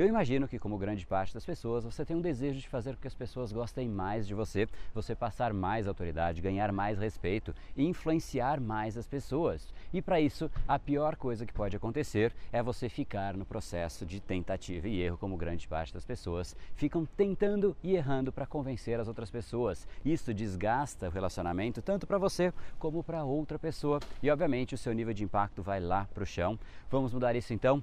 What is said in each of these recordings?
Eu imagino que, como grande parte das pessoas, você tem um desejo de fazer com que as pessoas gostem mais de você, você passar mais autoridade, ganhar mais respeito e influenciar mais as pessoas. E para isso, a pior coisa que pode acontecer é você ficar no processo de tentativa e erro, como grande parte das pessoas ficam tentando e errando para convencer as outras pessoas. Isso desgasta o relacionamento tanto para você como para outra pessoa e, obviamente, o seu nível de impacto vai lá para o chão. Vamos mudar isso então?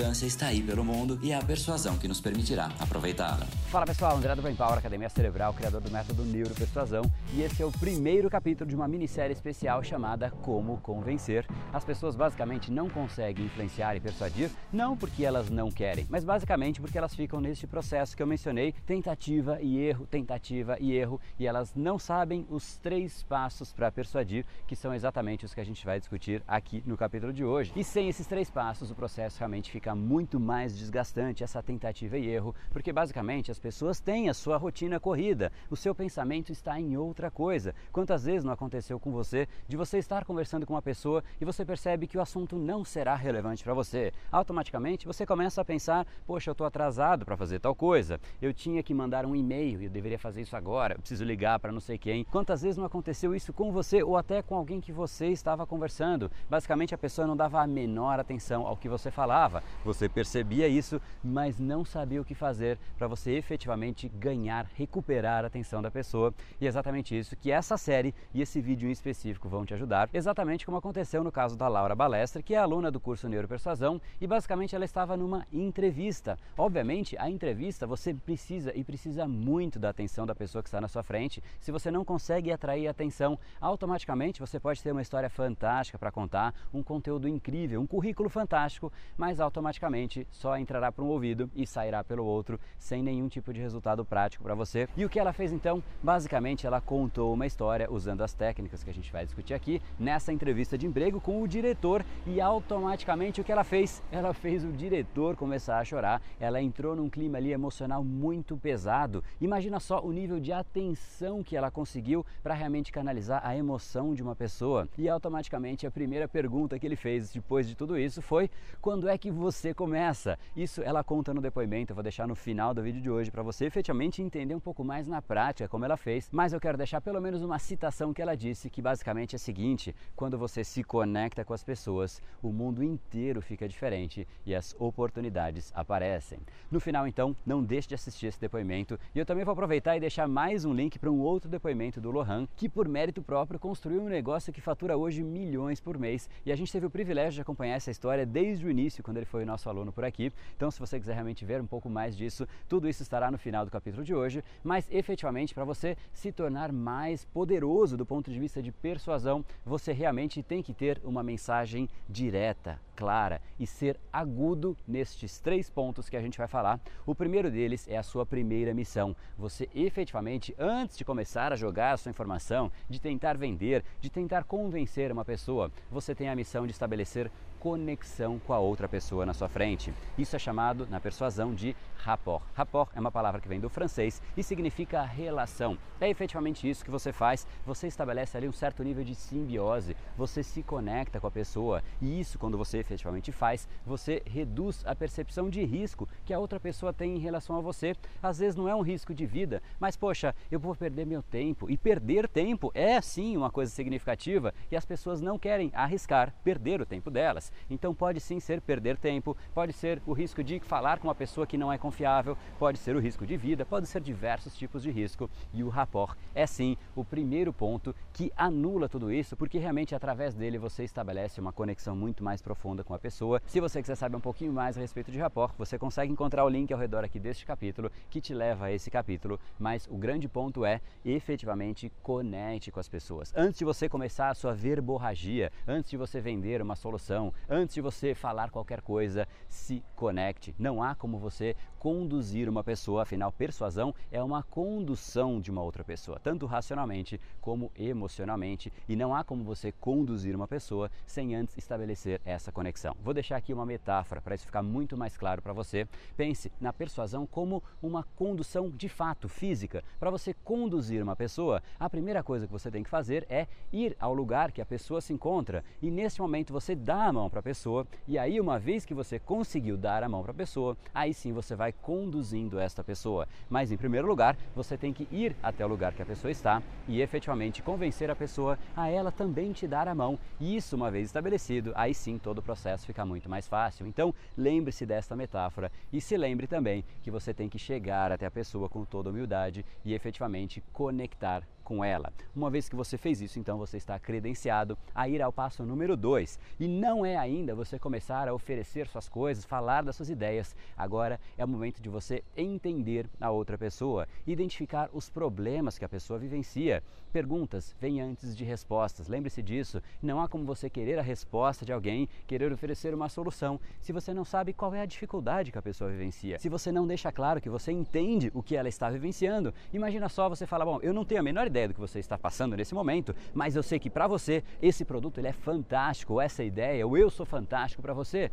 abundância está aí pelo mundo e é a persuasão que nos permitirá aproveitá-la. Fala pessoal, André do Power, Academia Cerebral, criador do método Neuropersuasão, e esse é o primeiro capítulo de uma minissérie especial chamada Como Convencer. As pessoas basicamente não conseguem influenciar e persuadir, não porque elas não querem, mas basicamente porque elas ficam neste processo que eu mencionei, tentativa e erro, tentativa e erro, e elas não sabem os três passos para persuadir, que são exatamente os que a gente vai discutir aqui no capítulo de hoje. E sem esses três passos, o processo realmente fica fica muito mais desgastante essa tentativa e erro, porque basicamente as pessoas têm a sua rotina corrida, o seu pensamento está em outra coisa. Quantas vezes não aconteceu com você de você estar conversando com uma pessoa e você percebe que o assunto não será relevante para você? Automaticamente você começa a pensar: poxa, eu estou atrasado para fazer tal coisa, eu tinha que mandar um e-mail e eu deveria fazer isso agora, eu preciso ligar para não sei quem. Quantas vezes não aconteceu isso com você ou até com alguém que você estava conversando? Basicamente a pessoa não dava a menor atenção ao que você falava. Você percebia isso, mas não sabia o que fazer para você efetivamente ganhar, recuperar a atenção da pessoa. E é exatamente isso que essa série e esse vídeo em específico vão te ajudar. Exatamente como aconteceu no caso da Laura Balestra, que é aluna do curso Neuropersuasão e basicamente ela estava numa entrevista. Obviamente, a entrevista você precisa e precisa muito da atenção da pessoa que está na sua frente. Se você não consegue atrair atenção, automaticamente você pode ter uma história fantástica para contar, um conteúdo incrível, um currículo fantástico, mas automaticamente automaticamente só entrará por um ouvido e sairá pelo outro sem nenhum tipo de resultado prático para você. E o que ela fez então? Basicamente, ela contou uma história usando as técnicas que a gente vai discutir aqui nessa entrevista de emprego com o diretor e automaticamente o que ela fez? Ela fez o diretor começar a chorar. Ela entrou num clima ali emocional muito pesado. Imagina só o nível de atenção que ela conseguiu para realmente canalizar a emoção de uma pessoa. E automaticamente a primeira pergunta que ele fez depois de tudo isso foi: quando é que você você começa. Isso ela conta no depoimento, eu vou deixar no final do vídeo de hoje para você efetivamente entender um pouco mais na prática como ela fez. Mas eu quero deixar pelo menos uma citação que ela disse, que basicamente é a seguinte: quando você se conecta com as pessoas, o mundo inteiro fica diferente e as oportunidades aparecem. No final, então, não deixe de assistir esse depoimento e eu também vou aproveitar e deixar mais um link para um outro depoimento do Lohan, que por mérito próprio construiu um negócio que fatura hoje milhões por mês e a gente teve o privilégio de acompanhar essa história desde o início, quando ele foi nosso aluno por aqui. Então, se você quiser realmente ver um pouco mais disso, tudo isso estará no final do capítulo de hoje. Mas efetivamente, para você se tornar mais poderoso do ponto de vista de persuasão, você realmente tem que ter uma mensagem direta, clara e ser agudo nestes três pontos que a gente vai falar. O primeiro deles é a sua primeira missão. Você efetivamente, antes de começar a jogar a sua informação, de tentar vender, de tentar convencer uma pessoa, você tem a missão de estabelecer conexão com a outra pessoa na sua frente. Isso é chamado na persuasão de rapport. Rapport é uma palavra que vem do francês e significa relação. É efetivamente isso que você faz. Você estabelece ali um certo nível de simbiose, você se conecta com a pessoa e isso, quando você efetivamente faz, você reduz a percepção de risco que a outra pessoa tem em relação a você. Às vezes não é um risco de vida, mas poxa, eu vou perder meu tempo e perder tempo é sim uma coisa significativa e as pessoas não querem arriscar perder o tempo delas. Então pode sim ser perder tempo, pode ser o risco de falar com uma pessoa que não é confiável, pode ser o risco de vida, pode ser diversos tipos de risco. E o rapport é sim o primeiro ponto que anula tudo isso, porque realmente através dele você estabelece uma conexão muito mais profunda com a pessoa. Se você quiser saber um pouquinho mais a respeito de rapport, você consegue encontrar o link ao redor aqui deste capítulo que te leva a esse capítulo, mas o grande ponto é efetivamente conecte com as pessoas. Antes de você começar a sua verborragia, antes de você vender uma solução, antes de você falar qualquer coisa, se conecte. Não há como você conduzir uma pessoa, afinal, persuasão é uma condução de uma outra pessoa, tanto racionalmente como emocionalmente, e não há como você conduzir uma pessoa sem antes estabelecer essa conexão. Vou deixar aqui uma metáfora para isso ficar muito mais claro para você. Pense na persuasão como uma condução de fato, física. Para você conduzir uma pessoa, a primeira coisa que você tem que fazer é ir ao lugar que a pessoa se encontra e nesse momento você dá a mão para a pessoa e aí uma vez que você conseguiu dar a mão para a pessoa, aí sim você vai conduzindo esta pessoa. Mas em primeiro lugar, você tem que ir até o lugar que a pessoa está e efetivamente convencer a pessoa a ela também te dar a mão. E isso uma vez estabelecido, aí sim todo o processo fica muito mais fácil. Então, lembre-se desta metáfora e se lembre também que você tem que chegar até a pessoa com toda humildade e efetivamente conectar com ela. Uma vez que você fez isso, então você está credenciado a ir ao passo número 2. E não é ainda você começar a oferecer suas coisas, falar das suas ideias. Agora é o momento de você entender a outra pessoa, identificar os problemas que a pessoa vivencia. Perguntas vêm antes de respostas. Lembre-se disso. Não há como você querer a resposta de alguém, querer oferecer uma solução, se você não sabe qual é a dificuldade que a pessoa vivencia. Se você não deixa claro que você entende o que ela está vivenciando. Imagina só você fala: "Bom, eu não tenho a menor ideia ideia do que você está passando nesse momento, mas eu sei que para você esse produto ele é fantástico, essa ideia, o eu sou fantástico para você.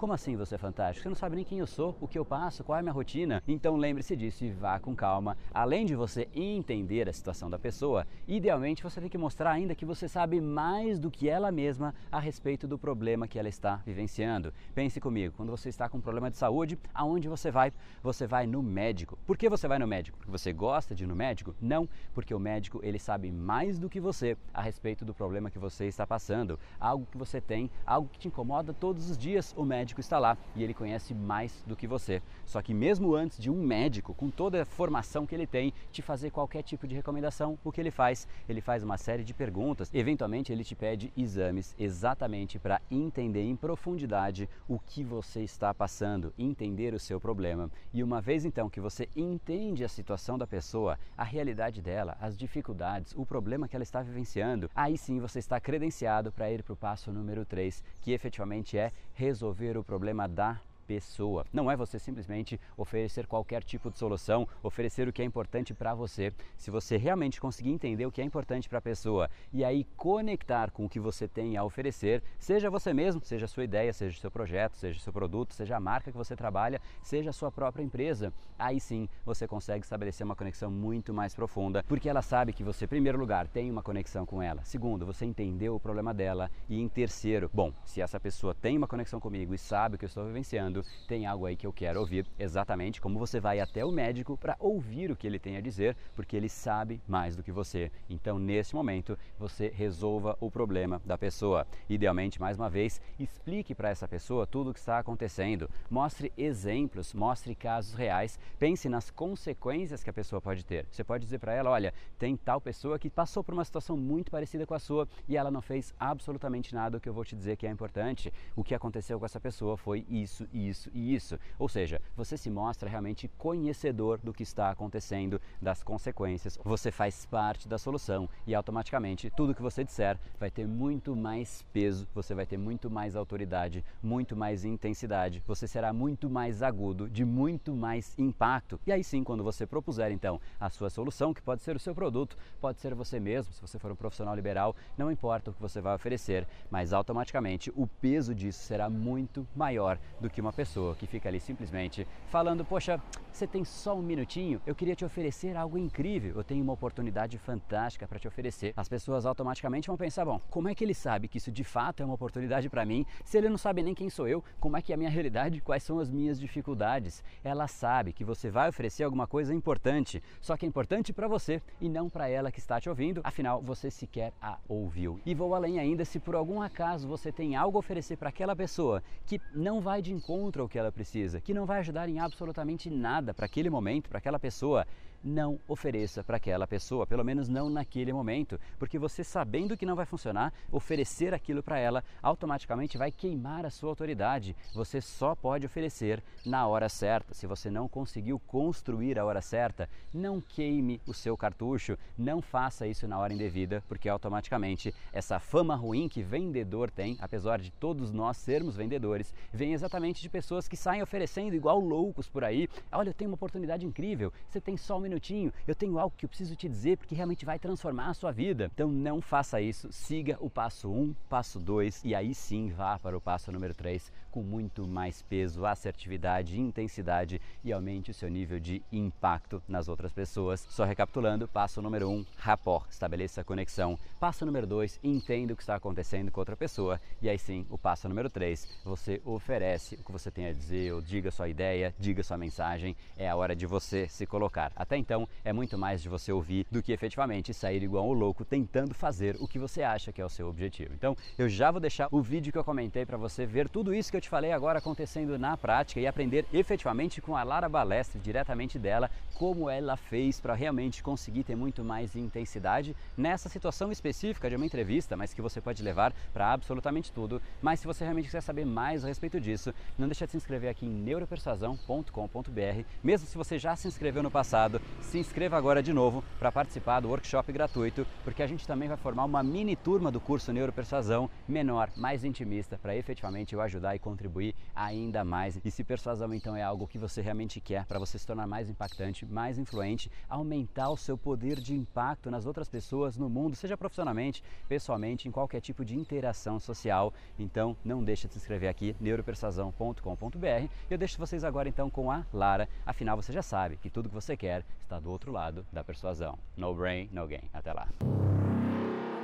Como assim você é fantástico? Você não sabe nem quem eu sou, o que eu passo, qual é a minha rotina. Então lembre-se disso e vá com calma. Além de você entender a situação da pessoa, idealmente você tem que mostrar ainda que você sabe mais do que ela mesma a respeito do problema que ela está vivenciando. Pense comigo, quando você está com um problema de saúde, aonde você vai? Você vai no médico. Por que você vai no médico? Porque você gosta de ir no médico? Não, porque o médico ele sabe mais do que você a respeito do problema que você está passando, algo que você tem, algo que te incomoda todos os dias. O médico médico está lá e ele conhece mais do que você. Só que mesmo antes de um médico, com toda a formação que ele tem, te fazer qualquer tipo de recomendação, o que ele faz? Ele faz uma série de perguntas, eventualmente ele te pede exames exatamente para entender em profundidade o que você está passando, entender o seu problema. E uma vez então que você entende a situação da pessoa, a realidade dela, as dificuldades, o problema que ela está vivenciando, aí sim você está credenciado para ir para o passo número 3, que efetivamente é resolver o problema da pessoa. Não é você simplesmente oferecer qualquer tipo de solução, oferecer o que é importante para você. Se você realmente conseguir entender o que é importante para a pessoa e aí conectar com o que você tem a oferecer, seja você mesmo, seja a sua ideia, seja o seu projeto, seja o seu produto, seja a marca que você trabalha, seja a sua própria empresa, aí sim você consegue estabelecer uma conexão muito mais profunda, porque ela sabe que você, em primeiro lugar, tem uma conexão com ela. Segundo, você entendeu o problema dela. E em terceiro, bom, se essa pessoa tem uma conexão comigo e sabe o que eu estou vivenciando, tem algo aí que eu quero ouvir, exatamente como você vai até o médico para ouvir o que ele tem a dizer, porque ele sabe mais do que você. Então, nesse momento, você resolva o problema da pessoa. Idealmente, mais uma vez, explique para essa pessoa tudo o que está acontecendo, mostre exemplos, mostre casos reais, pense nas consequências que a pessoa pode ter. Você pode dizer para ela: olha, tem tal pessoa que passou por uma situação muito parecida com a sua e ela não fez absolutamente nada o que eu vou te dizer que é importante. O que aconteceu com essa pessoa foi isso e isso e isso. Ou seja, você se mostra realmente conhecedor do que está acontecendo, das consequências. Você faz parte da solução e automaticamente tudo que você disser vai ter muito mais peso, você vai ter muito mais autoridade, muito mais intensidade, você será muito mais agudo, de muito mais impacto. E aí sim, quando você propuser então a sua solução, que pode ser o seu produto, pode ser você mesmo, se você for um profissional liberal, não importa o que você vai oferecer, mas automaticamente o peso disso será muito maior do que uma pessoa que fica ali simplesmente falando: Poxa, você tem só um minutinho? Eu queria te oferecer algo incrível, eu tenho uma oportunidade fantástica para te oferecer. As pessoas automaticamente vão pensar: Bom, como é que ele sabe que isso de fato é uma oportunidade para mim? Se ele não sabe nem quem sou eu, como é que é a minha realidade? Quais são as minhas dificuldades? Ela sabe que você vai oferecer alguma coisa importante, só que é importante para você e não para ela que está te ouvindo, afinal você sequer a ouviu. E vou além ainda, se por algum acaso você tem algo a oferecer para aquela pessoa que não vai de encontro ao que ela precisa, que não vai ajudar em absolutamente nada para aquele momento, para aquela pessoa, não ofereça para aquela pessoa, pelo menos não naquele momento, porque você sabendo que não vai funcionar, oferecer aquilo para ela automaticamente vai queimar a sua autoridade. Você só pode oferecer na hora certa. Se você não conseguiu construir a hora certa, não queime o seu cartucho, não faça isso na hora indevida, porque automaticamente essa fama ruim que vendedor tem, apesar de todos nós sermos vendedores, vem exatamente de pessoas que saem oferecendo igual loucos por aí. Olha, eu tenho uma oportunidade incrível. Você tem só um minutinho, eu tenho algo que eu preciso te dizer porque realmente vai transformar a sua vida. Então não faça isso, siga o passo 1, um, passo 2 e aí sim vá para o passo número 3 com muito mais peso, assertividade, intensidade e aumente o seu nível de impacto nas outras pessoas. Só recapitulando, passo número 1, um, rapport, estabeleça conexão. Passo número 2, entenda o que está acontecendo com outra pessoa. E aí sim, o passo número 3, você oferece o que você tem a dizer, ou diga sua ideia, diga sua mensagem. É a hora de você se colocar. Até então, é muito mais de você ouvir do que efetivamente sair igual um louco tentando fazer o que você acha que é o seu objetivo. Então, eu já vou deixar o vídeo que eu comentei para você ver tudo isso que eu te falei agora acontecendo na prática e aprender efetivamente com a Lara Balestre, diretamente dela, como ela fez para realmente conseguir ter muito mais intensidade nessa situação específica de uma entrevista, mas que você pode levar para absolutamente tudo. Mas se você realmente quiser saber mais a respeito disso, não deixe de se inscrever aqui em neuropersuasão.com.br. Mesmo se você já se inscreveu no passado, se inscreva agora de novo para participar do workshop gratuito, porque a gente também vai formar uma mini turma do curso Neuropersuasão, menor, mais intimista, para efetivamente eu ajudar e contribuir ainda mais. E se persuasão então é algo que você realmente quer para você se tornar mais impactante, mais influente, aumentar o seu poder de impacto nas outras pessoas no mundo, seja profissionalmente, pessoalmente, em qualquer tipo de interação social. Então, não deixe de se inscrever aqui, neuropersuasão.com.br. Eu deixo vocês agora então com a Lara. Afinal, você já sabe que tudo que você quer está do outro lado da persuasão. No brain, no gain. Até lá.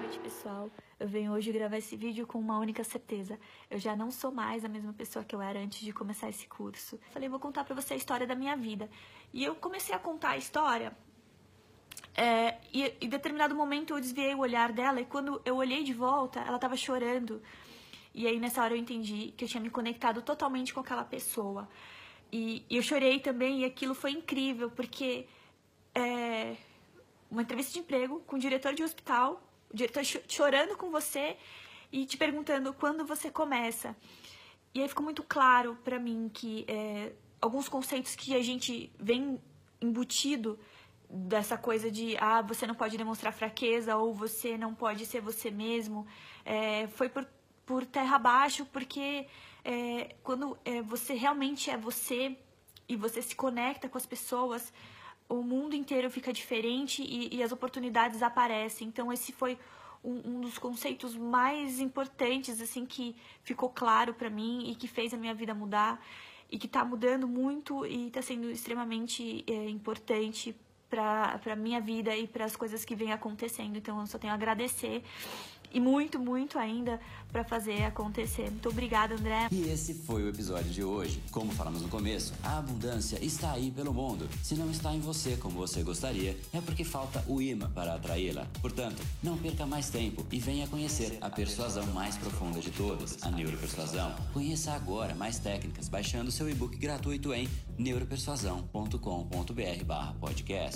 Noite, pessoal. Eu venho hoje gravar esse vídeo com uma única certeza. Eu já não sou mais a mesma pessoa que eu era antes de começar esse curso. Falei, vou contar pra você a história da minha vida. E eu comecei a contar a história. É, e em determinado momento eu desviei o olhar dela e quando eu olhei de volta, ela tava chorando. E aí nessa hora eu entendi que eu tinha me conectado totalmente com aquela pessoa. E, e eu chorei também e aquilo foi incrível, porque é, uma entrevista de emprego com o diretor de hospital, diretor chorando com você e te perguntando quando você começa. E aí ficou muito claro para mim que é, alguns conceitos que a gente vem embutido dessa coisa de ah você não pode demonstrar fraqueza ou você não pode ser você mesmo é, foi por, por terra abaixo porque é, quando é, você realmente é você e você se conecta com as pessoas o mundo inteiro fica diferente e, e as oportunidades aparecem. Então esse foi um, um, dos conceitos mais importantes assim que ficou claro para mim e que fez a minha vida mudar e que está mudando muito e está sendo extremamente é, importante para a minha vida e para as coisas que vêm acontecendo. Então eu só tenho a agradecer e muito, muito ainda para fazer acontecer. Muito obrigada, André. E esse foi o episódio de hoje. Como falamos no começo, a abundância está aí pelo mundo. Se não está em você como você gostaria, é porque falta o imã para atraí-la. Portanto, não perca mais tempo e venha conhecer a persuasão mais profunda de todas, a neuropersuasão. Conheça agora mais técnicas baixando seu e-book gratuito em neuropersuasão.com.br/podcast.